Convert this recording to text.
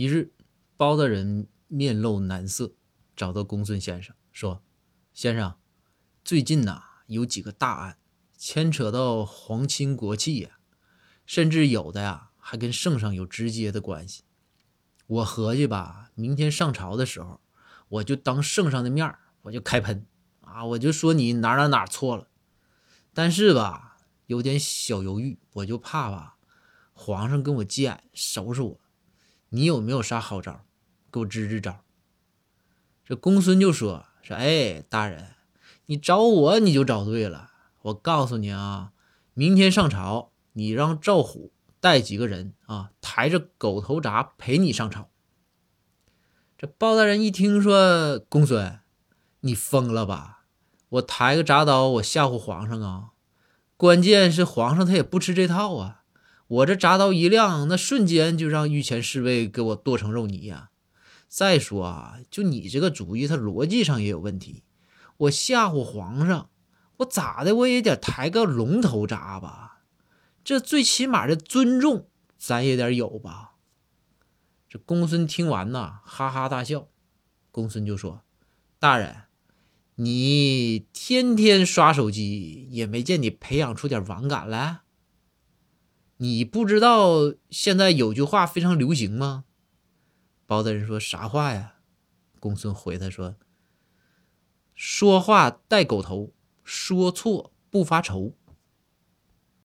一日，包大人面露难色，找到公孙先生说：“先生，最近呐有几个大案，牵扯到皇亲国戚呀，甚至有的呀还跟圣上有直接的关系。我合计吧，明天上朝的时候，我就当圣上的面我就开喷啊，我就说你哪哪哪错了。但是吧，有点小犹豫，我就怕吧，皇上跟我急眼收拾我。”你有没有啥好招？给我支支招。这公孙就说：“说哎，大人，你找我你就找对了。我告诉你啊，明天上朝，你让赵虎带几个人啊，抬着狗头铡陪你上朝。”这包大人一听说，公孙，你疯了吧？我抬个铡刀，我吓唬皇上啊？关键是皇上他也不吃这套啊。我这铡刀一亮，那瞬间就让御前侍卫给我剁成肉泥呀！再说啊，就你这个主意，它逻辑上也有问题。我吓唬皇上，我咋的我也得抬个龙头铡吧？这最起码的尊重咱也得有吧？这公孙听完呐，哈哈大笑。公孙就说：“大人，你天天刷手机，也没见你培养出点网感来。”你不知道现在有句话非常流行吗？包大人说啥话呀？公孙回他说：“说话带狗头，说错不发愁。”